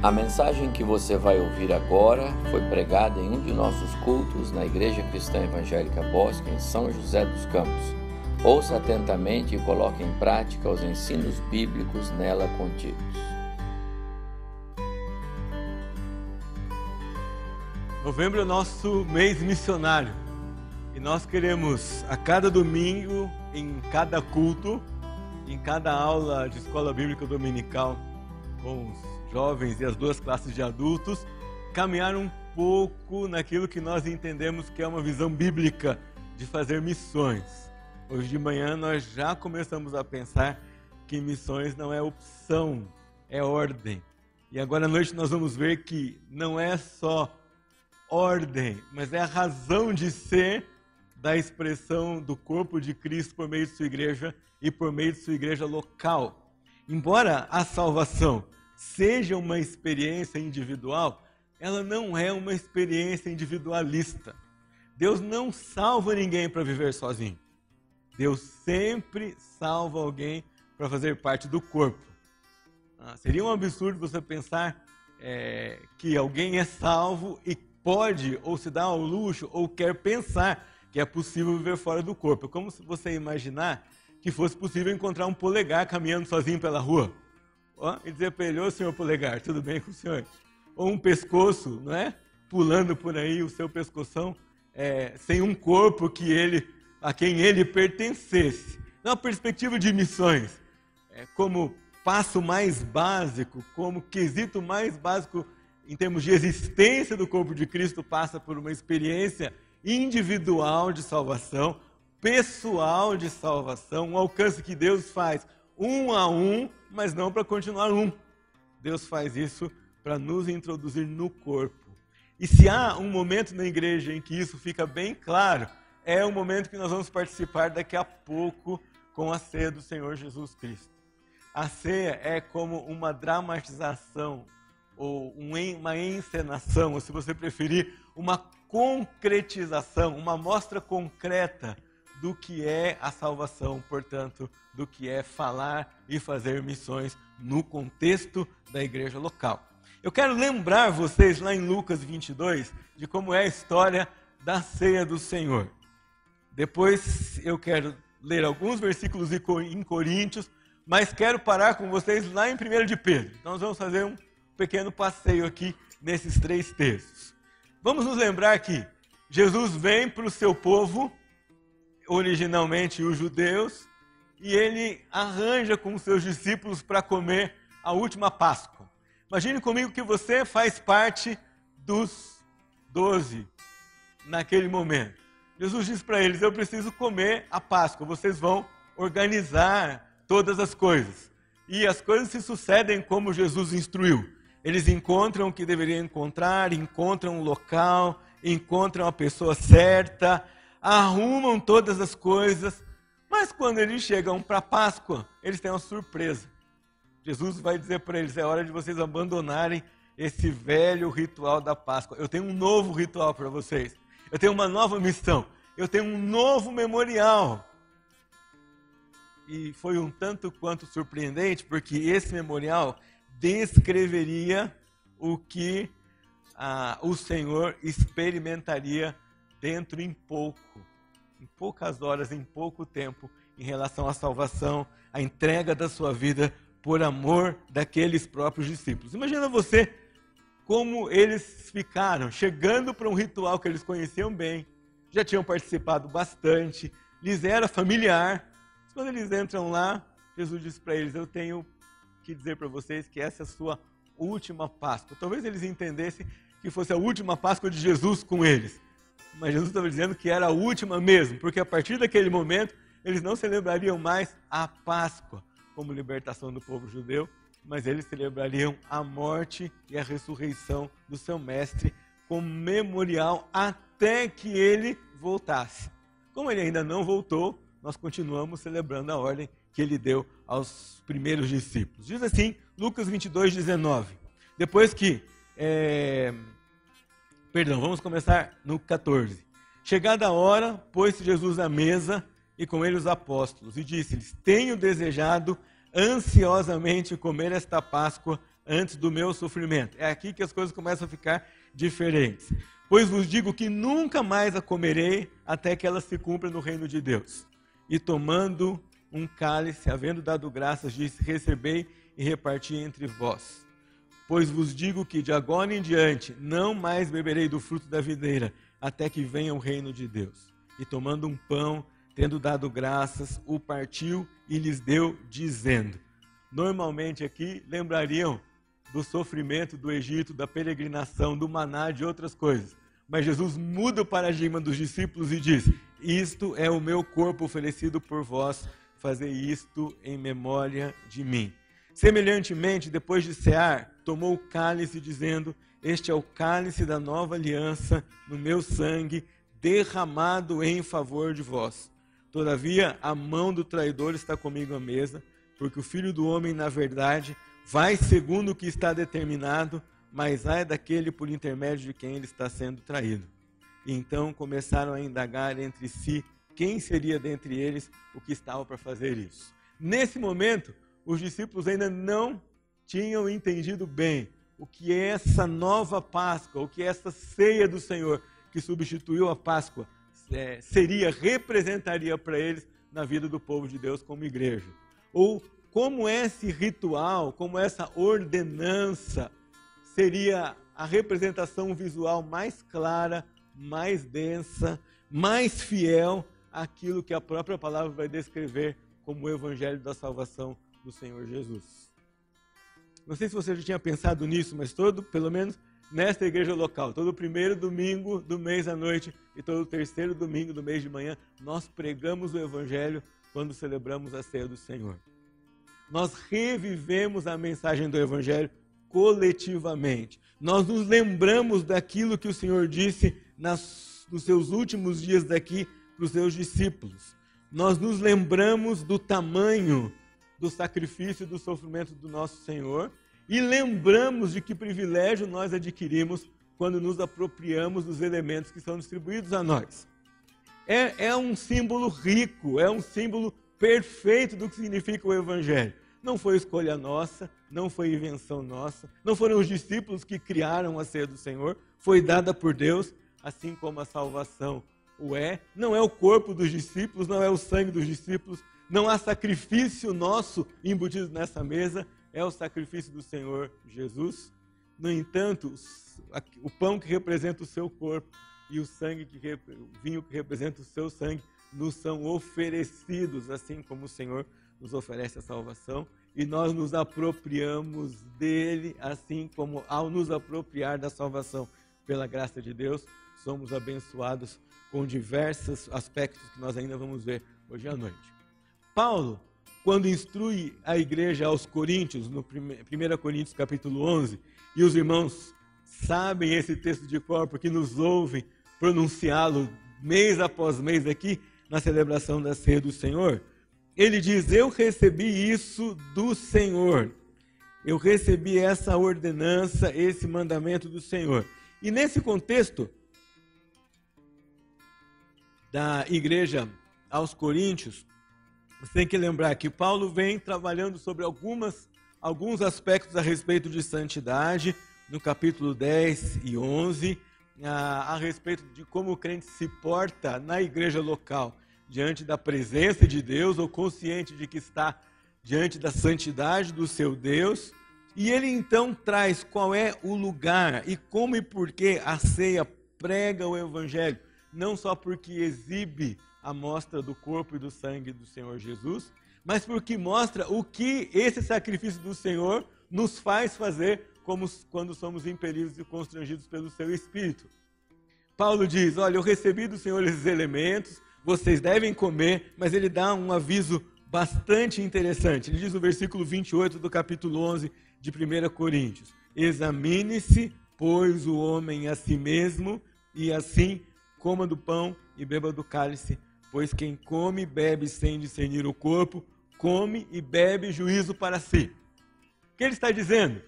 A mensagem que você vai ouvir agora foi pregada em um de nossos cultos na Igreja Cristã Evangélica Bosque, em São José dos Campos. Ouça atentamente e coloque em prática os ensinos bíblicos nela contidos. Novembro é o nosso mês missionário e nós queremos a cada domingo, em cada culto, em cada aula de escola bíblica dominical com os jovens e as duas classes de adultos, caminhar um pouco naquilo que nós entendemos que é uma visão bíblica de fazer missões. Hoje de manhã nós já começamos a pensar que missões não é opção, é ordem. E agora à noite nós vamos ver que não é só ordem, mas é a razão de ser da expressão do corpo de Cristo por meio de sua igreja e por meio de sua igreja local. Embora a salvação seja uma experiência individual, ela não é uma experiência individualista. Deus não salva ninguém para viver sozinho. Deus sempre salva alguém para fazer parte do corpo. Ah, seria um absurdo você pensar é, que alguém é salvo e pode, ou se dá ao luxo, ou quer pensar que é possível viver fora do corpo. É como se você imaginar que fosse possível encontrar um polegar caminhando sozinho pela rua e dizer para ele, ô senhor polegar, tudo bem com o senhor? Ou um pescoço, não é? Pulando por aí o seu pescoção, é, sem um corpo que ele, a quem ele pertencesse. Na perspectiva de missões, é, como passo mais básico, como quesito mais básico em termos de existência do corpo de Cristo, passa por uma experiência individual de salvação, pessoal de salvação, um alcance que Deus faz um a um, mas não para continuar um. Deus faz isso para nos introduzir no corpo. E se há um momento na igreja em que isso fica bem claro, é o momento que nós vamos participar daqui a pouco com a ceia do Senhor Jesus Cristo. A ceia é como uma dramatização, ou uma encenação, ou se você preferir, uma concretização, uma mostra concreta do que é a salvação, portanto, do que é falar e fazer missões no contexto da igreja local. Eu quero lembrar vocês lá em Lucas 22 de como é a história da ceia do Senhor. Depois eu quero ler alguns versículos em Coríntios, mas quero parar com vocês lá em 1 de Pedro. Então nós vamos fazer um pequeno passeio aqui nesses três textos. Vamos nos lembrar que Jesus vem para o seu povo originalmente os judeus, e ele arranja com seus discípulos para comer a última Páscoa. Imagine comigo que você faz parte dos doze naquele momento. Jesus diz para eles: Eu preciso comer a Páscoa, vocês vão organizar todas as coisas. E as coisas se sucedem como Jesus instruiu. Eles encontram o que deveriam encontrar, encontram o local, encontram a pessoa certa, arrumam todas as coisas, mas quando eles chegam para Páscoa, eles têm uma surpresa. Jesus vai dizer para eles: é hora de vocês abandonarem esse velho ritual da Páscoa. Eu tenho um novo ritual para vocês. Eu tenho uma nova missão. Eu tenho um novo memorial. E foi um tanto quanto surpreendente, porque esse memorial descreveria o que ah, o Senhor experimentaria dentro em pouco, em poucas horas, em pouco tempo, em relação à salvação, à entrega da sua vida por amor daqueles próprios discípulos. Imagina você como eles ficaram, chegando para um ritual que eles conheciam bem, já tinham participado bastante, lhes era familiar. Mas quando eles entram lá, Jesus disse para eles: Eu tenho que dizer para vocês que essa é a sua última Páscoa. Talvez eles entendessem que fosse a última Páscoa de Jesus com eles mas Jesus estava dizendo que era a última mesmo, porque a partir daquele momento eles não celebrariam mais a Páscoa como libertação do povo judeu, mas eles celebrariam a morte e a ressurreição do seu mestre como memorial até que ele voltasse. Como ele ainda não voltou, nós continuamos celebrando a ordem que ele deu aos primeiros discípulos. Diz assim, Lucas 22, 19. Depois que é, Perdão, vamos começar no 14. Chegada a hora, pôs-se Jesus à mesa e com ele os apóstolos, e disse-lhes: Tenho desejado ansiosamente comer esta Páscoa antes do meu sofrimento. É aqui que as coisas começam a ficar diferentes. Pois vos digo que nunca mais a comerei até que ela se cumpra no reino de Deus. E tomando um cálice, havendo dado graças, disse: Recebei e reparti entre vós. Pois vos digo que de agora em diante não mais beberei do fruto da videira, até que venha o reino de Deus. E tomando um pão, tendo dado graças, o partiu e lhes deu, dizendo: Normalmente aqui lembrariam do sofrimento do Egito, da peregrinação, do maná, de outras coisas. Mas Jesus muda o paradigma dos discípulos e diz: Isto é o meu corpo oferecido por vós, fazer isto em memória de mim. Semelhantemente, depois de cear, tomou o cálice, dizendo: Este é o cálice da nova aliança no meu sangue, derramado em favor de vós. Todavia, a mão do traidor está comigo à mesa, porque o filho do homem, na verdade, vai segundo o que está determinado, mas ai daquele por intermédio de quem ele está sendo traído. E então começaram a indagar entre si quem seria dentre eles o que estava para fazer isso. Nesse momento, os discípulos ainda não tinham entendido bem o que é essa nova Páscoa, o que é essa ceia do Senhor que substituiu a Páscoa é, seria, representaria para eles na vida do povo de Deus como igreja. Ou como esse ritual, como essa ordenança seria a representação visual mais clara, mais densa, mais fiel àquilo que a própria palavra vai descrever como o evangelho da salvação do Senhor Jesus. Não sei se você já tinha pensado nisso, mas todo, pelo menos nesta igreja local, todo primeiro domingo do mês à noite e todo terceiro domingo do mês de manhã, nós pregamos o Evangelho quando celebramos a ceia do Senhor. Nós revivemos a mensagem do Evangelho coletivamente. Nós nos lembramos daquilo que o Senhor disse nas, nos seus últimos dias daqui para os seus discípulos. Nós nos lembramos do tamanho do sacrifício e do sofrimento do nosso Senhor e lembramos de que privilégio nós adquirimos quando nos apropriamos dos elementos que são distribuídos a nós. É, é um símbolo rico, é um símbolo perfeito do que significa o Evangelho. Não foi escolha nossa, não foi invenção nossa, não foram os discípulos que criaram a ceia do Senhor, foi dada por Deus, assim como a salvação o é. Não é o corpo dos discípulos, não é o sangue dos discípulos, não há sacrifício nosso embutido nessa mesa, é o sacrifício do Senhor Jesus. No entanto, o pão que representa o seu corpo e o sangue que o vinho que representa o seu sangue nos são oferecidos, assim como o Senhor nos oferece a salvação, e nós nos apropriamos dele, assim como ao nos apropriar da salvação pela graça de Deus, somos abençoados com diversos aspectos que nós ainda vamos ver hoje à noite. Paulo, quando instrui a igreja aos Coríntios, no 1 Coríntios capítulo 11, e os irmãos sabem esse texto de cor porque nos ouvem pronunciá-lo mês após mês aqui na celebração da ceia do Senhor, ele diz: Eu recebi isso do Senhor. Eu recebi essa ordenança, esse mandamento do Senhor. E nesse contexto da igreja aos Coríntios, você tem que lembrar que Paulo vem trabalhando sobre algumas, alguns aspectos a respeito de santidade, no capítulo 10 e 11, a, a respeito de como o crente se porta na igreja local, diante da presença de Deus, ou consciente de que está diante da santidade do seu Deus. E ele então traz qual é o lugar e como e por que a ceia prega o evangelho, não só porque exibe a mostra do corpo e do sangue do Senhor Jesus, mas porque mostra o que esse sacrifício do Senhor nos faz fazer como quando somos impelidos e constrangidos pelo seu Espírito. Paulo diz: Olha, eu recebi do Senhor esses elementos, vocês devem comer, mas ele dá um aviso bastante interessante. Ele diz no versículo 28 do capítulo 11 de 1 Coríntios: Examine-se, pois, o homem a si mesmo, e assim coma do pão e beba do cálice Pois quem come e bebe sem discernir o corpo, come e bebe juízo para si. O que ele está dizendo?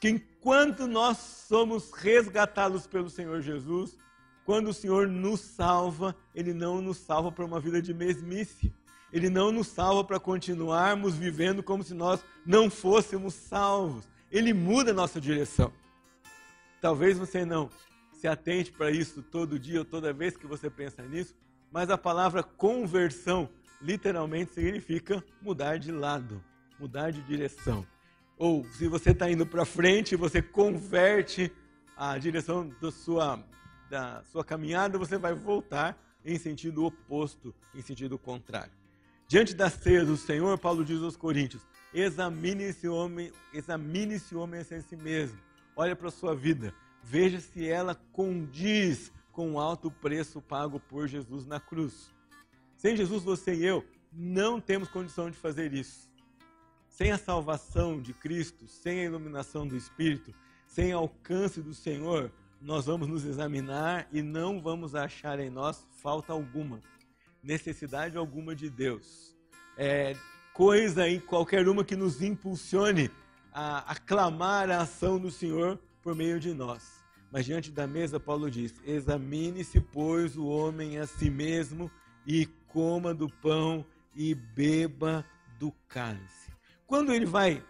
Que enquanto nós somos resgatados pelo Senhor Jesus, quando o Senhor nos salva, Ele não nos salva para uma vida de mesmice. Ele não nos salva para continuarmos vivendo como se nós não fôssemos salvos. ele muda a nossa direção. Talvez você não se atente para isso todo dia ou toda vez que você pensa nisso, mas a palavra conversão literalmente significa mudar de lado, mudar de direção. Ou se você está indo para frente, você converte a direção da sua, da sua caminhada, você vai voltar em sentido oposto, em sentido contrário. Diante da ceia do Senhor, Paulo diz aos Coríntios: examine esse homem, examine esse homem a si mesmo. Olha para a sua vida, veja se ela condiz com o alto preço pago por Jesus na cruz. Sem Jesus, você e eu não temos condição de fazer isso. Sem a salvação de Cristo, sem a iluminação do Espírito, sem alcance do Senhor, nós vamos nos examinar e não vamos achar em nós falta alguma, necessidade alguma de Deus. É, coisa em qualquer uma que nos impulsione a aclamar a ação do Senhor por meio de nós. Mas diante da mesa, Paulo diz: Examine-se, pois, o homem a si mesmo e coma do pão e beba do cálice. Quando ele vai,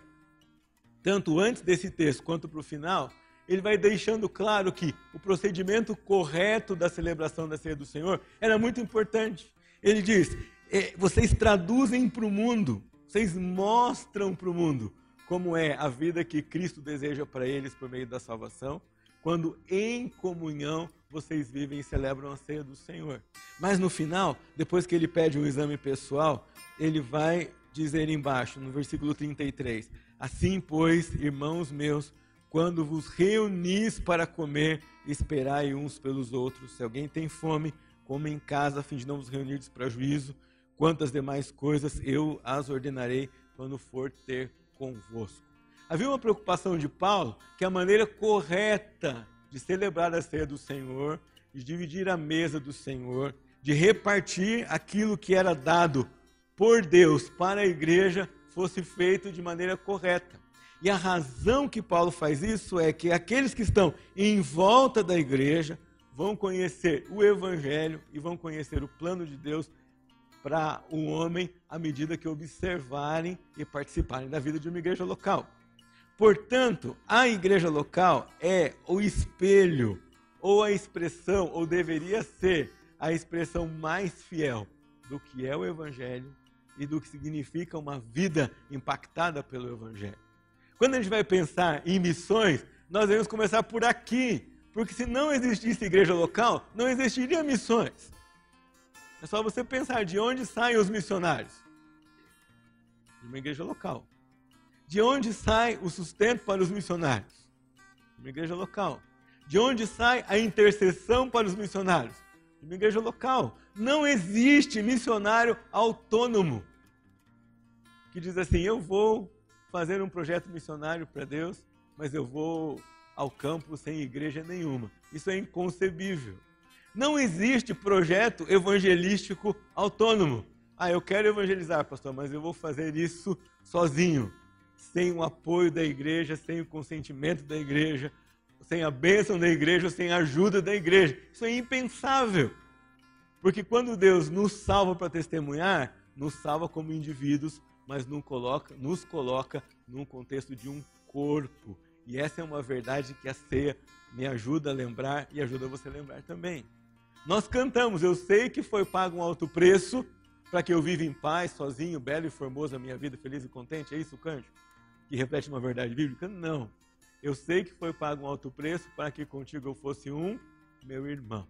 tanto antes desse texto quanto para o final, ele vai deixando claro que o procedimento correto da celebração da ceia do Senhor era muito importante. Ele diz: é, vocês traduzem para o mundo, vocês mostram para o mundo como é a vida que Cristo deseja para eles por meio da salvação, quando em comunhão vocês vivem e celebram a ceia do Senhor. Mas no final, depois que ele pede um exame pessoal, ele vai dizer embaixo, no versículo 33: Assim, pois, irmãos meus, quando vos reunis para comer, esperai uns pelos outros. Se alguém tem fome, come em casa, a fim de não vos reunir para juízo. Quantas demais coisas eu as ordenarei quando for ter convosco. Havia uma preocupação de Paulo que a maneira correta de celebrar a ceia do Senhor, de dividir a mesa do Senhor, de repartir aquilo que era dado por Deus para a igreja fosse feito de maneira correta. E a razão que Paulo faz isso é que aqueles que estão em volta da igreja vão conhecer o evangelho e vão conhecer o plano de Deus para o homem à medida que observarem e participarem da vida de uma igreja local. Portanto, a igreja local é o espelho ou a expressão, ou deveria ser a expressão mais fiel do que é o evangelho e do que significa uma vida impactada pelo Evangelho. Quando a gente vai pensar em missões, nós devemos começar por aqui, porque se não existisse igreja local, não existiria missões. É só você pensar de onde saem os missionários? De uma igreja local. De onde sai o sustento para os missionários? Uma igreja local. De onde sai a intercessão para os missionários? Uma igreja local. Não existe missionário autônomo que diz assim: eu vou fazer um projeto missionário para Deus, mas eu vou ao campo sem igreja nenhuma. Isso é inconcebível. Não existe projeto evangelístico autônomo. Ah, eu quero evangelizar, pastor, mas eu vou fazer isso sozinho, sem o apoio da igreja, sem o consentimento da igreja, sem a bênção da igreja, sem a ajuda da igreja. Isso é impensável. Porque quando Deus nos salva para testemunhar, nos salva como indivíduos, mas nos coloca, nos coloca num contexto de um corpo. E essa é uma verdade que a ceia me ajuda a lembrar e ajuda você a lembrar também. Nós cantamos, eu sei que foi pago um alto preço para que eu viva em paz, sozinho, belo e formoso a minha vida, feliz e contente. É isso o? Que reflete uma verdade bíblica? Não. Eu sei que foi pago um alto preço para que contigo eu fosse um meu irmão.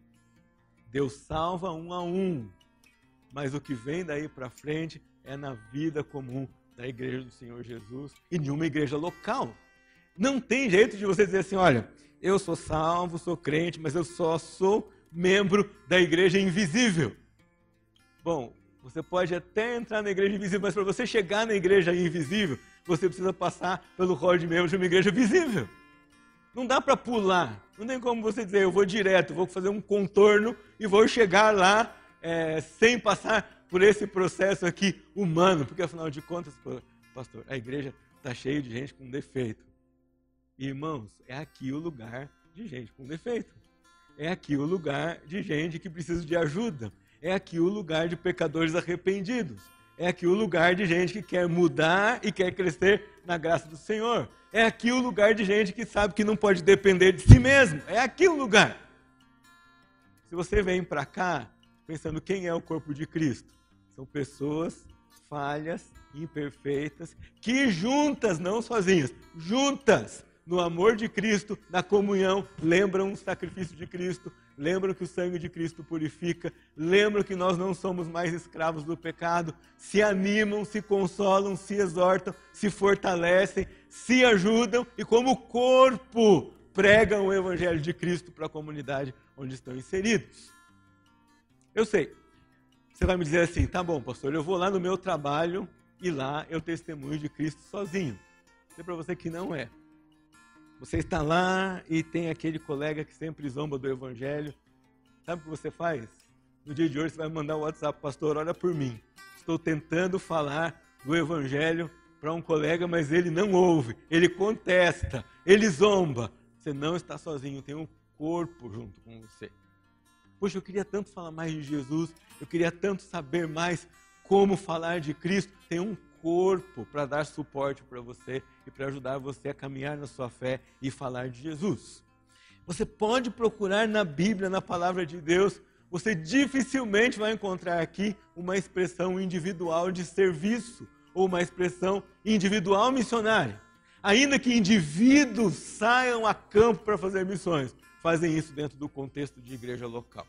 Deus salva um a um, mas o que vem daí para frente é na vida comum da igreja do Senhor Jesus e de uma igreja local. Não tem jeito de você dizer assim: olha, eu sou salvo, sou crente, mas eu só sou membro da igreja invisível. Bom, você pode até entrar na igreja invisível, mas para você chegar na igreja invisível, você precisa passar pelo rol de membros de uma igreja visível. Não dá para pular. Não tem como você dizer, eu vou direto, vou fazer um contorno e vou chegar lá é, sem passar por esse processo aqui humano. Porque afinal de contas, pastor, a igreja está cheia de gente com defeito. Irmãos, é aqui o lugar de gente com defeito. É aqui o lugar de gente que precisa de ajuda. É aqui o lugar de pecadores arrependidos. É aqui o lugar de gente que quer mudar e quer crescer na graça do Senhor. É aqui o lugar de gente que sabe que não pode depender de si mesmo. É aqui o lugar. Se você vem para cá pensando quem é o corpo de Cristo, são pessoas falhas, imperfeitas, que juntas, não sozinhas, juntas, no amor de Cristo, na comunhão, lembram o sacrifício de Cristo, lembram que o sangue de Cristo purifica, lembram que nós não somos mais escravos do pecado, se animam, se consolam, se exortam, se fortalecem, se ajudam e, como corpo, pregam o Evangelho de Cristo para a comunidade onde estão inseridos. Eu sei, você vai me dizer assim, tá bom, pastor, eu vou lá no meu trabalho e lá eu testemunho de Cristo sozinho. Vou para você que não é. Você está lá e tem aquele colega que sempre zomba do evangelho. Sabe o que você faz? No dia de hoje você vai mandar um WhatsApp, pastor, olha por mim. Estou tentando falar do evangelho para um colega, mas ele não ouve, ele contesta, ele zomba. Você não está sozinho, tem um corpo junto com você. Poxa, eu queria tanto falar mais de Jesus, eu queria tanto saber mais como falar de Cristo. Tem um corpo para dar suporte para você e para ajudar você a caminhar na sua fé e falar de Jesus. Você pode procurar na Bíblia, na palavra de Deus, você dificilmente vai encontrar aqui uma expressão individual de serviço ou uma expressão individual missionária. Ainda que indivíduos saiam a campo para fazer missões, fazem isso dentro do contexto de igreja local.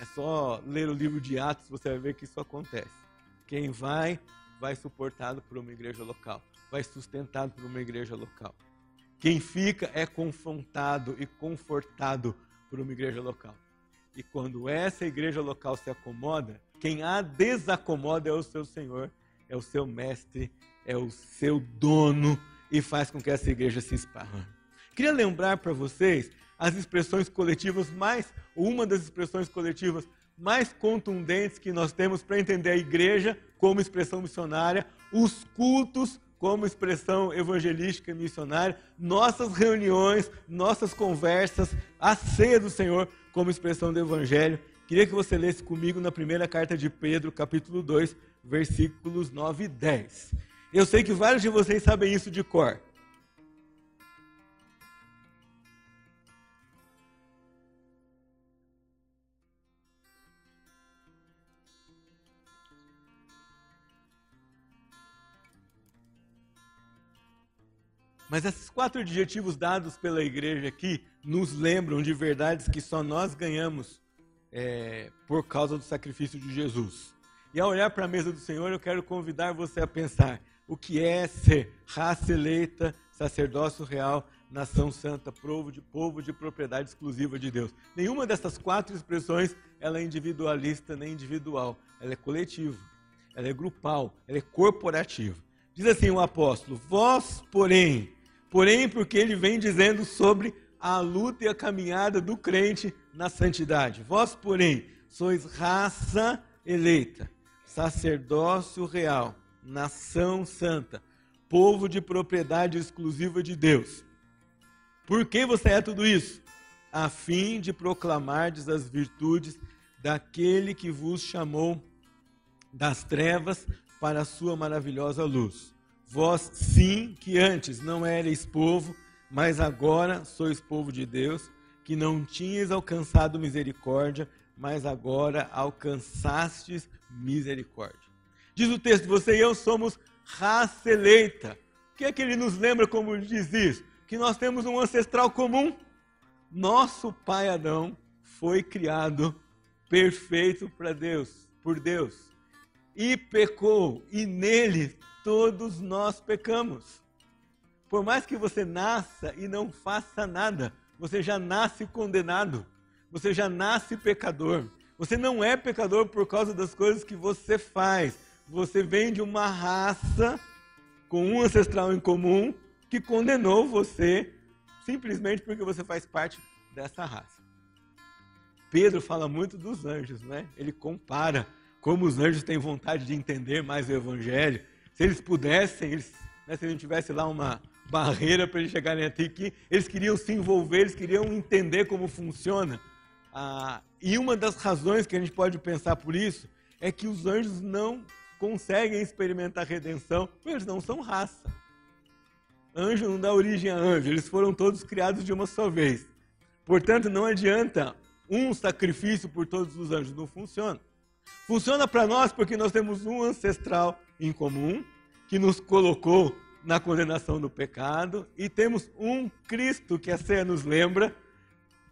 É só ler o livro de Atos, você vai ver que isso acontece. Quem vai, vai suportado por uma igreja local, vai sustentado por uma igreja local. Quem fica é confrontado e confortado por uma igreja local. E quando essa igreja local se acomoda, quem a desacomoda é o seu Senhor, é o seu mestre, é o seu dono e faz com que essa igreja se esparra. Queria lembrar para vocês as expressões coletivas mais, uma das expressões coletivas mais contundentes que nós temos para entender a igreja como expressão missionária, os cultos como expressão evangelística e missionária, nossas reuniões, nossas conversas, a ceia do Senhor como expressão do evangelho. Queria que você lesse comigo na primeira carta de Pedro, capítulo 2, versículos 9 e 10. Eu sei que vários de vocês sabem isso de cor. Mas esses quatro adjetivos dados pela igreja aqui nos lembram de verdades que só nós ganhamos é, por causa do sacrifício de Jesus. E ao olhar para a mesa do Senhor, eu quero convidar você a pensar o que é ser raça eleita, sacerdócio real, nação santa, povo de, povo de propriedade exclusiva de Deus. Nenhuma dessas quatro expressões ela é individualista nem individual. Ela é coletiva, ela é grupal, ela é corporativa. Diz assim o apóstolo: Vós, porém, porém, porque ele vem dizendo sobre a luta e a caminhada do crente na santidade. Vós, porém, sois raça eleita, sacerdócio real, nação santa, povo de propriedade exclusiva de Deus. Por que você é tudo isso? A fim de proclamardes as virtudes daquele que vos chamou das trevas para a sua maravilhosa luz. Vós, sim, que antes não erais povo, mas agora sois povo de Deus, que não tinhas alcançado misericórdia, mas agora alcançastes misericórdia. Diz o texto: você e eu somos raça eleita. O que é que ele nos lembra como diz isso? Que nós temos um ancestral comum. Nosso pai Adão foi criado perfeito para Deus, por Deus, e pecou, e nele todos nós pecamos. Por mais que você nasça e não faça nada, você já nasce condenado. Você já nasce pecador. Você não é pecador por causa das coisas que você faz. Você vem de uma raça com um ancestral em comum que condenou você simplesmente porque você faz parte dessa raça. Pedro fala muito dos anjos, né? Ele compara como os anjos têm vontade de entender mais o evangelho se eles pudessem, eles, né, se a gente tivesse lá uma barreira para eles chegarem até aqui, eles queriam se envolver, eles queriam entender como funciona. Ah, e uma das razões que a gente pode pensar por isso é que os anjos não conseguem experimentar redenção, porque eles não são raça. Anjo não dá origem a anjo, eles foram todos criados de uma só vez. Portanto, não adianta um sacrifício por todos os anjos, não funciona. Funciona para nós porque nós temos um ancestral em comum que nos colocou na condenação do pecado e temos um Cristo que a ceia nos lembra,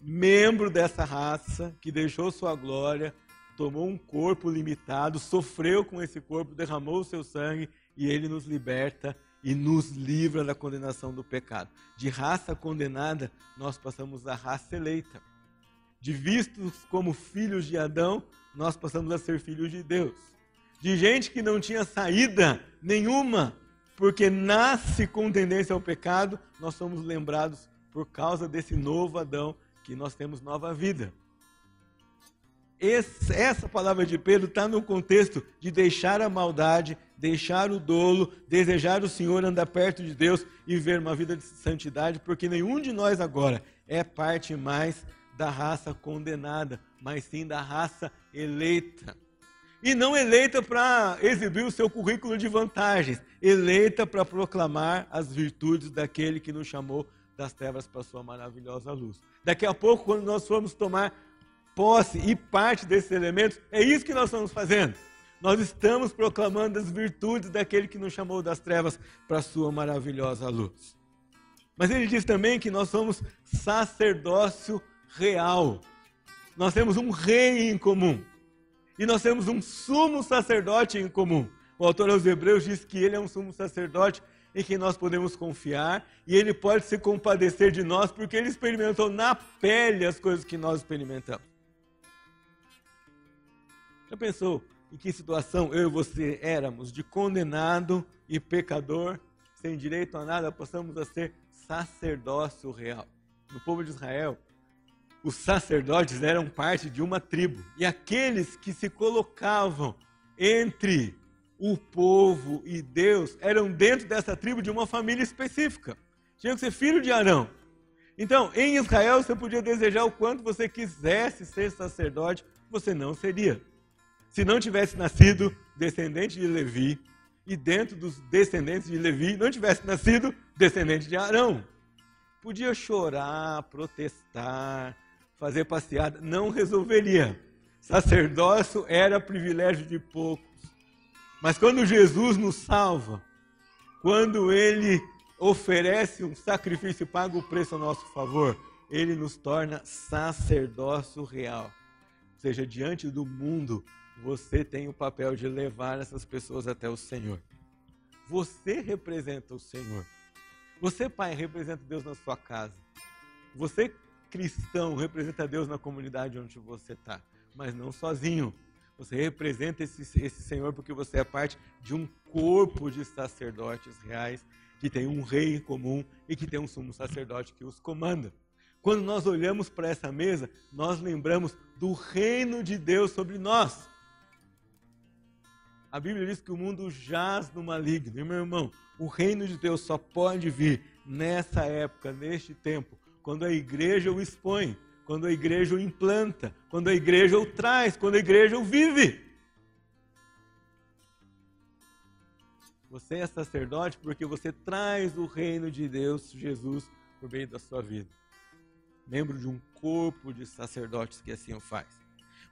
membro dessa raça, que deixou sua glória, tomou um corpo limitado, sofreu com esse corpo, derramou o seu sangue e ele nos liberta e nos livra da condenação do pecado. De raça condenada, nós passamos a raça eleita. De vistos como filhos de Adão, nós passamos a ser filhos de Deus. De gente que não tinha saída nenhuma, porque nasce com tendência ao pecado, nós somos lembrados por causa desse novo Adão que nós temos nova vida. Esse, essa palavra de Pedro está no contexto de deixar a maldade, deixar o dolo, desejar o Senhor, andar perto de Deus e viver uma vida de santidade, porque nenhum de nós agora é parte mais da raça condenada, mas sim da raça eleita. E não eleita para exibir o seu currículo de vantagens, eleita para proclamar as virtudes daquele que nos chamou das trevas para a sua maravilhosa luz. Daqui a pouco, quando nós formos tomar posse e parte desses elementos, é isso que nós estamos fazendo. Nós estamos proclamando as virtudes daquele que nos chamou das trevas para a sua maravilhosa luz. Mas ele diz também que nós somos sacerdócio real. Nós temos um rei em comum. E nós temos um sumo sacerdote em comum. O autor aos Hebreus diz que ele é um sumo sacerdote em quem nós podemos confiar e ele pode se compadecer de nós porque ele experimentou na pele as coisas que nós experimentamos. Já pensou em que situação eu e você éramos de condenado e pecador, sem direito a nada, passamos a ser sacerdócio real? No povo de Israel, os sacerdotes eram parte de uma tribo e aqueles que se colocavam entre o povo e Deus eram dentro dessa tribo de uma família específica. Tinha que ser filho de Arão. Então, em Israel, você podia desejar o quanto você quisesse ser sacerdote, você não seria se não tivesse nascido descendente de Levi, e dentro dos descendentes de Levi não tivesse nascido descendente de Arão. Podia chorar, protestar, fazer passeada, não resolveria. Sacerdócio era privilégio de poucos. Mas quando Jesus nos salva, quando ele oferece um sacrifício e paga o preço a nosso favor, ele nos torna sacerdócio real. Ou seja, diante do mundo, você tem o papel de levar essas pessoas até o Senhor. Você representa o Senhor. Você, pai, representa Deus na sua casa. Você, cristão, representa Deus na comunidade onde você está. Mas não sozinho. Você representa esse, esse Senhor porque você é parte de um corpo de sacerdotes reais que tem um rei em comum e que tem um sumo sacerdote que os comanda. Quando nós olhamos para essa mesa, nós lembramos do reino de Deus sobre nós. A Bíblia diz que o mundo jaz no maligno. E meu irmão, o reino de Deus só pode vir nessa época, neste tempo, quando a igreja o expõe, quando a igreja o implanta, quando a igreja o traz, quando a igreja o vive. Você é sacerdote porque você traz o reino de Deus, Jesus, por meio da sua vida. Membro de um corpo de sacerdotes que assim o faz.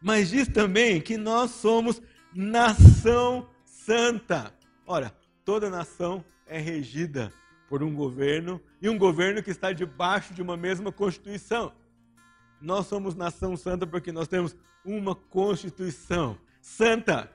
Mas diz também que nós somos nação santa. Ora, toda nação é regida por um governo e um governo que está debaixo de uma mesma constituição. Nós somos nação santa porque nós temos uma constituição santa,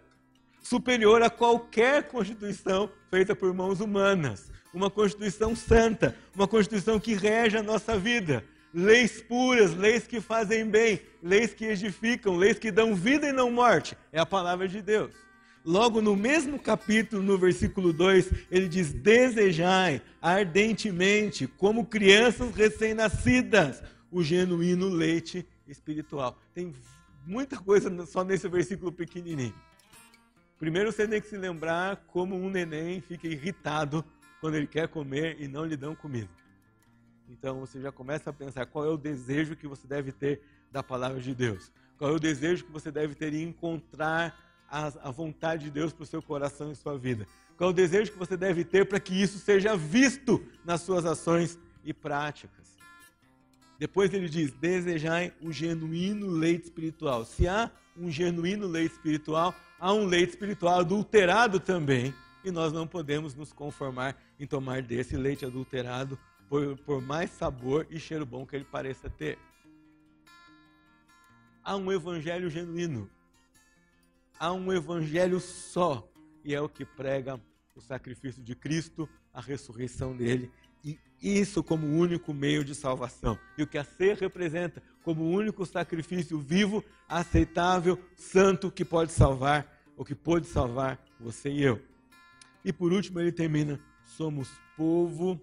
superior a qualquer constituição feita por mãos humanas. Uma constituição santa, uma constituição que rege a nossa vida, leis puras, leis que fazem bem, leis que edificam, leis que dão vida e não morte. É a palavra de Deus. Logo no mesmo capítulo, no versículo 2, ele diz: Desejai ardentemente, como crianças recém-nascidas, o genuíno leite espiritual. Tem muita coisa só nesse versículo pequenininho. Primeiro você tem que se lembrar como um neném fica irritado quando ele quer comer e não lhe dão comida. Então você já começa a pensar qual é o desejo que você deve ter da palavra de Deus. Qual é o desejo que você deve ter em encontrar a, a vontade de Deus para o seu coração e sua vida. Qual é o desejo que você deve ter para que isso seja visto nas suas ações e práticas? Depois ele diz: desejai o genuíno leite espiritual. Se há um genuíno leite espiritual, há um leite espiritual adulterado também. E nós não podemos nos conformar em tomar desse leite adulterado, por, por mais sabor e cheiro bom que ele pareça ter. Há um evangelho genuíno. Há um evangelho só e é o que prega o sacrifício de Cristo, a ressurreição dele, e isso como único meio de salvação. E o que a ceia representa como o único sacrifício vivo, aceitável, santo que pode salvar, ou que pode salvar você e eu. E por último ele termina: somos povo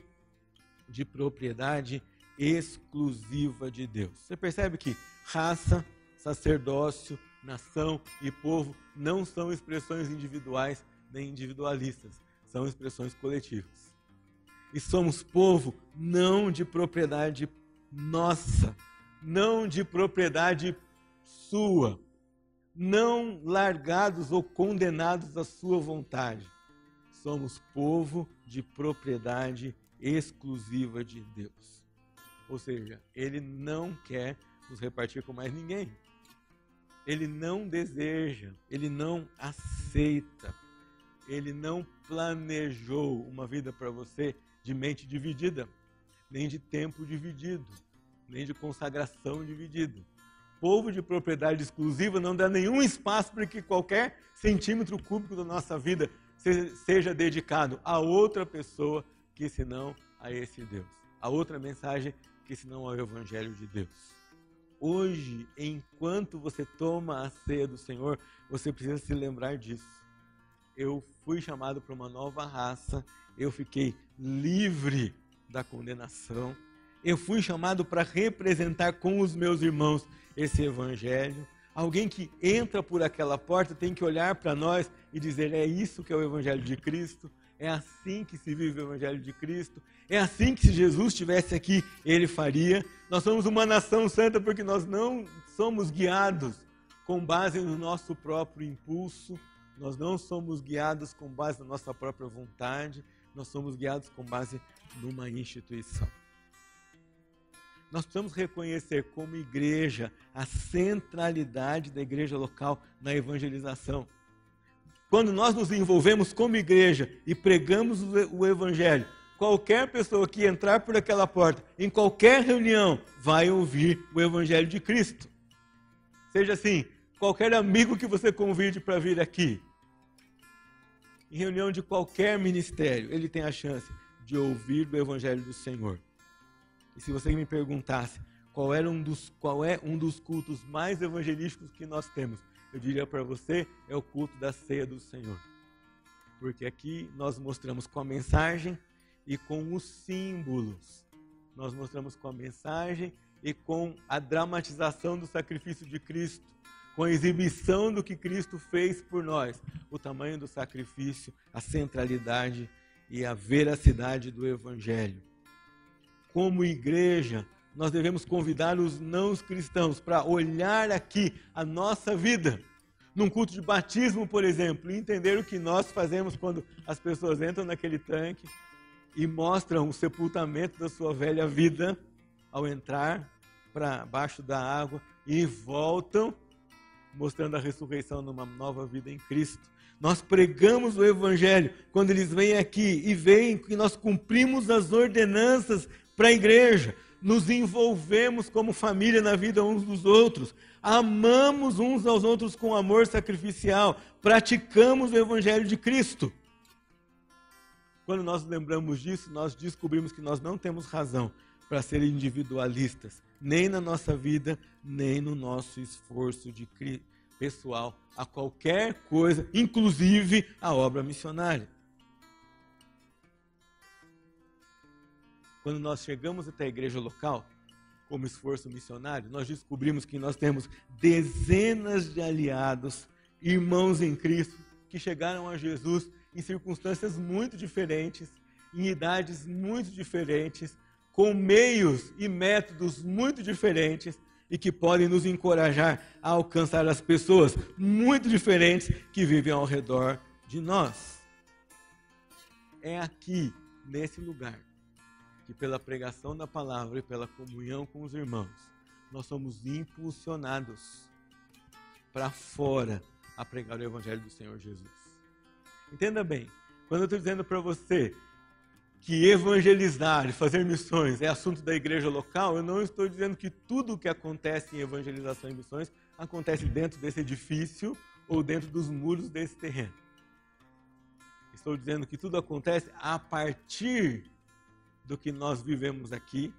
de propriedade exclusiva de Deus. Você percebe que raça, sacerdócio, nação e povo não são expressões individuais, nem individualistas, são expressões coletivas. E somos povo não de propriedade nossa, não de propriedade sua, não largados ou condenados à sua vontade. Somos povo de propriedade exclusiva de Deus. Ou seja, Ele não quer nos repartir com mais ninguém. Ele não deseja, ele não aceita ele não planejou uma vida para você de mente dividida, nem de tempo dividido, nem de consagração dividida. Povo de propriedade exclusiva não dá nenhum espaço para que qualquer centímetro cúbico da nossa vida seja dedicado a outra pessoa que senão a esse Deus. A outra mensagem que senão ao Evangelho de Deus. Hoje, enquanto você toma a ceia do Senhor, você precisa se lembrar disso eu fui chamado para uma nova raça, eu fiquei livre da condenação, eu fui chamado para representar com os meus irmãos esse evangelho. Alguém que entra por aquela porta tem que olhar para nós e dizer: é isso que é o evangelho de Cristo, é assim que se vive o evangelho de Cristo, é assim que se Jesus estivesse aqui, ele faria. Nós somos uma nação santa porque nós não somos guiados com base no nosso próprio impulso, nós não somos guiados com base na nossa própria vontade, nós somos guiados com base numa instituição. Nós precisamos reconhecer como igreja a centralidade da igreja local na evangelização. Quando nós nos envolvemos como igreja e pregamos o evangelho, qualquer pessoa que entrar por aquela porta, em qualquer reunião, vai ouvir o evangelho de Cristo. Seja assim, qualquer amigo que você convide para vir aqui, em reunião de qualquer ministério, ele tem a chance de ouvir do Evangelho do Senhor. E se você me perguntasse qual, era um dos, qual é um dos cultos mais evangelísticos que nós temos, eu diria para você, é o culto da ceia do Senhor. Porque aqui nós mostramos com a mensagem e com os símbolos. Nós mostramos com a mensagem e com a dramatização do sacrifício de Cristo com a exibição do que Cristo fez por nós, o tamanho do sacrifício, a centralidade e a veracidade do Evangelho. Como igreja, nós devemos convidar os não cristãos para olhar aqui a nossa vida, num culto de batismo, por exemplo, e entender o que nós fazemos quando as pessoas entram naquele tanque e mostram o sepultamento da sua velha vida ao entrar para baixo da água e voltam mostrando a ressurreição numa nova vida em Cristo. Nós pregamos o Evangelho quando eles vêm aqui e veem que nós cumprimos as ordenanças para a igreja, nos envolvemos como família na vida uns dos outros, amamos uns aos outros com amor sacrificial, praticamos o Evangelho de Cristo. Quando nós lembramos disso, nós descobrimos que nós não temos razão para ser individualistas, nem na nossa vida, nem no nosso esforço de pessoal a qualquer coisa, inclusive a obra missionária. Quando nós chegamos até a igreja local, como esforço missionário, nós descobrimos que nós temos dezenas de aliados, irmãos em Cristo, que chegaram a Jesus em circunstâncias muito diferentes, em idades muito diferentes, com meios e métodos muito diferentes e que podem nos encorajar a alcançar as pessoas muito diferentes que vivem ao redor de nós. é aqui, nesse lugar, que pela pregação da palavra e pela comunhão com os irmãos, nós somos impulsionados para fora a pregar o Evangelho do Senhor Jesus. Entenda bem, quando eu estou dizendo para você que evangelizar e fazer missões é assunto da igreja local, eu não estou dizendo que tudo o que acontece em evangelização e missões acontece dentro desse edifício ou dentro dos muros desse terreno. Estou dizendo que tudo acontece a partir do que nós vivemos aqui,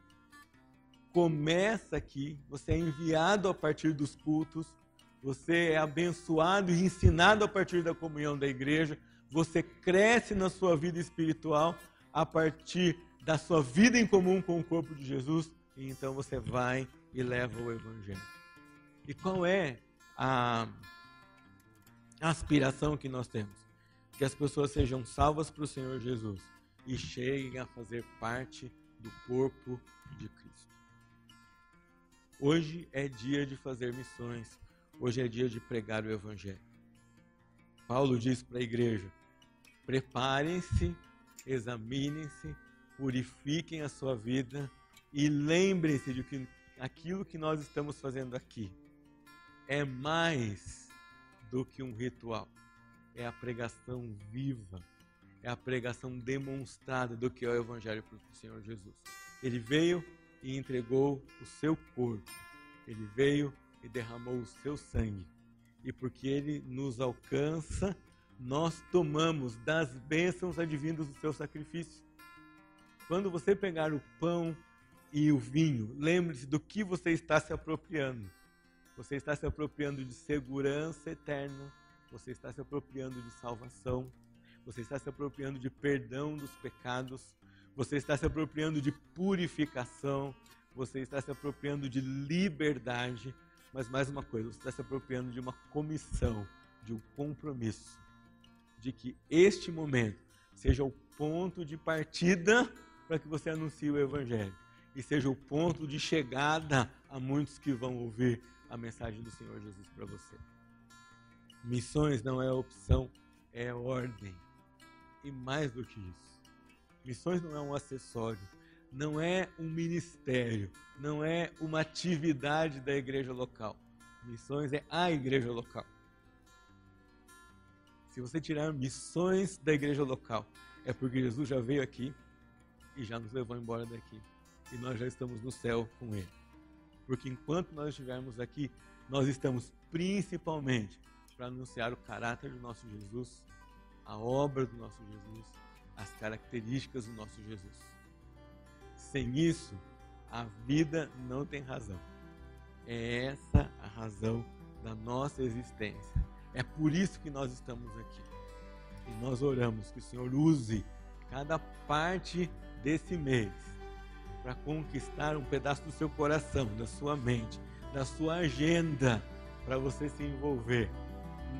começa aqui, você é enviado a partir dos cultos, você é abençoado e ensinado a partir da comunhão da igreja, você cresce na sua vida espiritual a partir da sua vida em comum com o corpo de Jesus, e então você vai e leva o evangelho. E qual é a aspiração que nós temos? Que as pessoas sejam salvas para o Senhor Jesus e cheguem a fazer parte do corpo de Cristo. Hoje é dia de fazer missões, hoje é dia de pregar o Evangelho. Paulo diz para a igreja: preparem-se, examinem-se, purifiquem a sua vida e lembrem-se de que aquilo que nós estamos fazendo aqui é mais do que um ritual, é a pregação viva é a pregação demonstrada do que é o Evangelho do Senhor Jesus. Ele veio e entregou o seu corpo, ele veio e derramou o seu sangue. E porque ele nos alcança, nós tomamos das bênçãos advindas do seu sacrifício. Quando você pegar o pão e o vinho, lembre-se do que você está se apropriando. Você está se apropriando de segurança eterna, você está se apropriando de salvação, você está se apropriando de perdão dos pecados, você está se apropriando de purificação, você está se apropriando de liberdade, mas mais uma coisa, você está se apropriando de uma comissão, de um compromisso, de que este momento seja o ponto de partida para que você anuncie o Evangelho e seja o ponto de chegada a muitos que vão ouvir a mensagem do Senhor Jesus para você. Missões não é opção, é ordem e mais do que isso. Missões não é um acessório, não é um ministério, não é uma atividade da igreja local. Missões é a igreja local. Se você tirar missões da igreja local, é porque Jesus já veio aqui e já nos levou embora daqui. E nós já estamos no céu com Ele. Porque enquanto nós estivermos aqui, nós estamos principalmente para anunciar o caráter do nosso Jesus a obra do nosso Jesus, as características do nosso Jesus. Sem isso, a vida não tem razão. É essa a razão da nossa existência. É por isso que nós estamos aqui. E nós oramos que o Senhor use cada parte desse mês para conquistar um pedaço do seu coração, da sua mente, da sua agenda, para você se envolver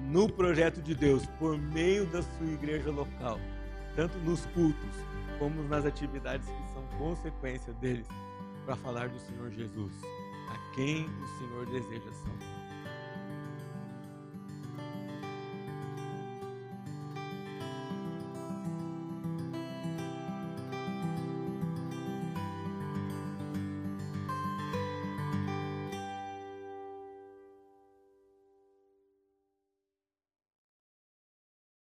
no projeto de Deus por meio da sua igreja local, tanto nos cultos como nas atividades que são consequência deles, para falar do Senhor Jesus, a quem o Senhor deseja salvar.